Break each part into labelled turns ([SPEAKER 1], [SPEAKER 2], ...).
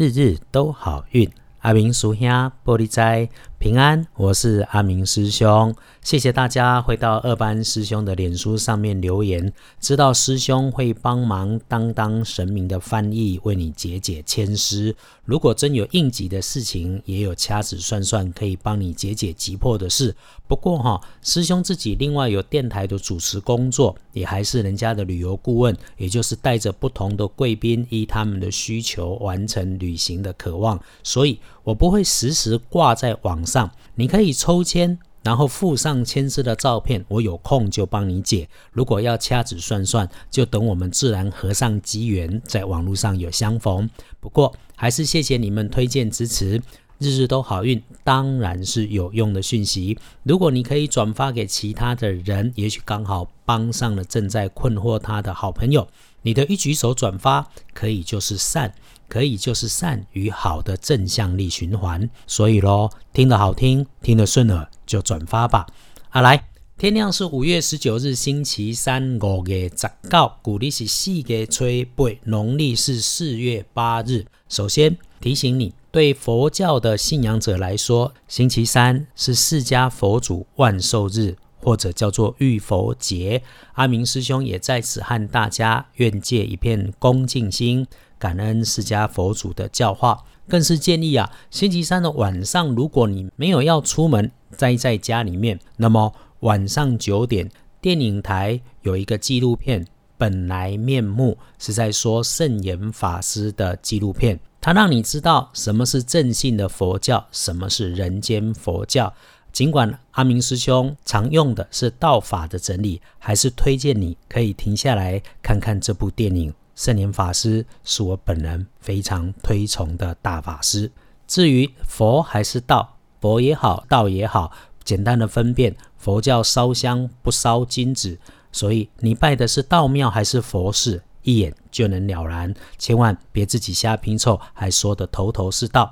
[SPEAKER 1] 日日都好运。阿明叔兄玻璃斋平安，我是阿明师兄。谢谢大家会到二班师兄的脸书上面留言，知道师兄会帮忙当当神明的翻译，为你解解签诗。如果真有应急的事情，也有掐指算算可以帮你解解急迫的事。不过哈，师兄自己另外有电台的主持工作，也还是人家的旅游顾问，也就是带着不同的贵宾，依他们的需求完成旅行的渴望。所以我不会时时挂在网上，你可以抽签。然后附上签字的照片，我有空就帮你解。如果要掐指算算，就等我们自然合上机缘，在网络上有相逢。不过还是谢谢你们推荐支持，日日都好运，当然是有用的讯息。如果你可以转发给其他的人，也许刚好帮上了正在困惑他的好朋友。你的一举手转发，可以就是善。可以就是善与好的正向力循环，所以咯，听得好听，听得顺耳就转发吧。啊，来，天亮是五月十九日星期三，五月十九，古历是四月初八，农历是四月八日。首先提醒你，对佛教的信仰者来说，星期三是释迦佛祖万寿日，或者叫做浴佛节。阿明师兄也在此和大家愿借一片恭敬心。感恩释迦佛祖的教化，更是建议啊，星期三的晚上，如果你没有要出门，待在家里面，那么晚上九点，电影台有一个纪录片《本来面目》，是在说圣严法师的纪录片，它让你知道什么是正信的佛教，什么是人间佛教。尽管阿明师兄常用的是道法的整理，还是推荐你可以停下来看看这部电影。圣严法师是我本人非常推崇的大法师。至于佛还是道，佛也好，道也好，简单的分辨，佛教烧香不烧金纸，所以你拜的是道庙还是佛寺，一眼就能了然。千万别自己瞎拼凑，还说的头头是道。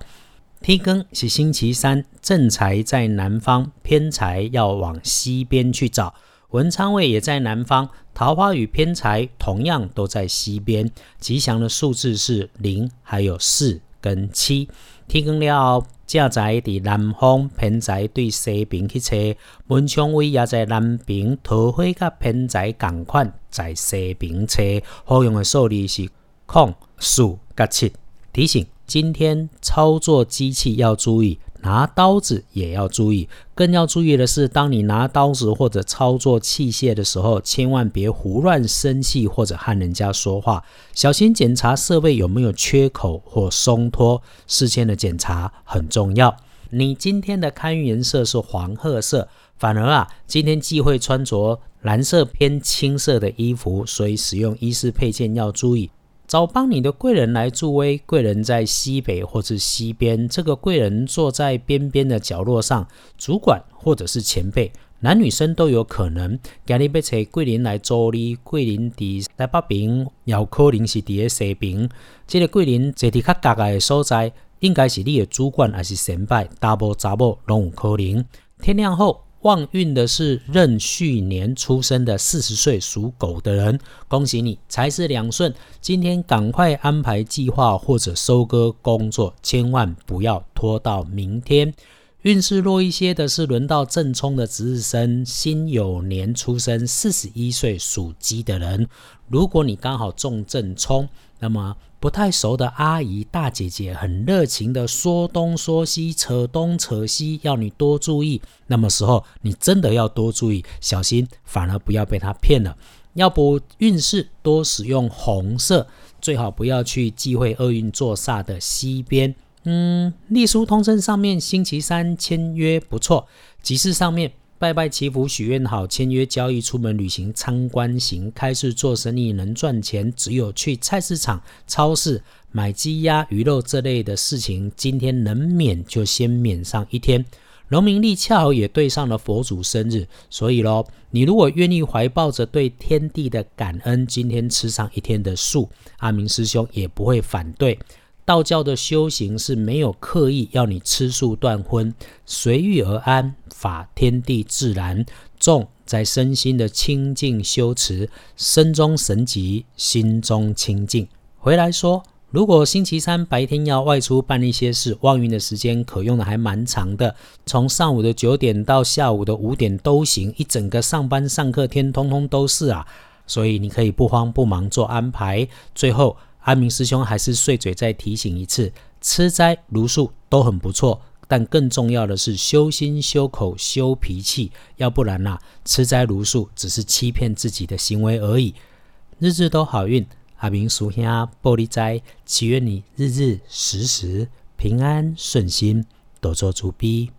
[SPEAKER 1] 天更是星期三，正财在南方，偏财要往西边去找。文昌位也在南方，桃花与偏财同样都在西边。吉祥的数字是零，还有四跟七。天光了，正在伫南方，偏财对西边去车。文昌位也在南边，桃花甲偏财同款在西边车。好用的数字是空、四、甲七。提醒：今天操作机器要注意。拿刀子也要注意，更要注意的是，当你拿刀子或者操作器械的时候，千万别胡乱生气或者和人家说话，小心检查设备有没有缺口或松脱，事先的检查很重要。你今天的开运颜色是黄褐色，反而啊，今天忌讳穿着蓝色偏青色的衣服，所以使用衣饰配件要注意。找帮你的贵人来助威，贵人在西北或是西边，这个贵人坐在边边的角落上，主管或者是前辈，男女生都有可能。今日要找贵人来助你，贵人伫台北边，有可能是伫咧西边。这个贵人坐伫较高的所在，应该是你的主管还是前辈，查某查某拢有可能。天亮后。旺运的是壬戌年出生的四十岁属狗的人，恭喜你财势两顺。今天赶快安排计划或者收割工作，千万不要拖到明天。运势弱一些的是轮到正冲的值日生，辛酉年出生四十一岁属鸡的人。如果你刚好中正冲，那么不太熟的阿姨、大姐姐很热情的说东说西、扯东扯西，要你多注意。那么时候你真的要多注意，小心，反而不要被他骗了。要不运势多使用红色，最好不要去忌讳厄运坐煞的西边。嗯，隶书通身上面星期三签约不错，集市上面拜拜祈福许愿好，签约交易出门旅行参观行，开市做生意能赚钱，只有去菜市场、超市买鸡鸭鱼肉这类的事情，今天能免就先免上一天。农民历恰好也对上了佛祖生日，所以咯，你如果愿意怀抱着对天地的感恩，今天吃上一天的素，阿明师兄也不会反对。道教的修行是没有刻意要你吃素断荤，随遇而安，法天地自然。重在身心的清净修持，身中神寂，心中清净。回来说，如果星期三白天要外出办一些事，望运的时间可用的还蛮长的，从上午的九点到下午的五点都行，一整个上班上课天通通都是啊。所以你可以不慌不忙做安排。最后，阿明师兄还是碎嘴再提醒一次：吃斋如素都很不错，但更重要的是修心、修口、修脾气，要不然呐，吃斋如素只是欺骗自己的行为而已。日日都好运。阿明叔兄玻璃斋，祈愿你日日时时平安顺心，多做主逼。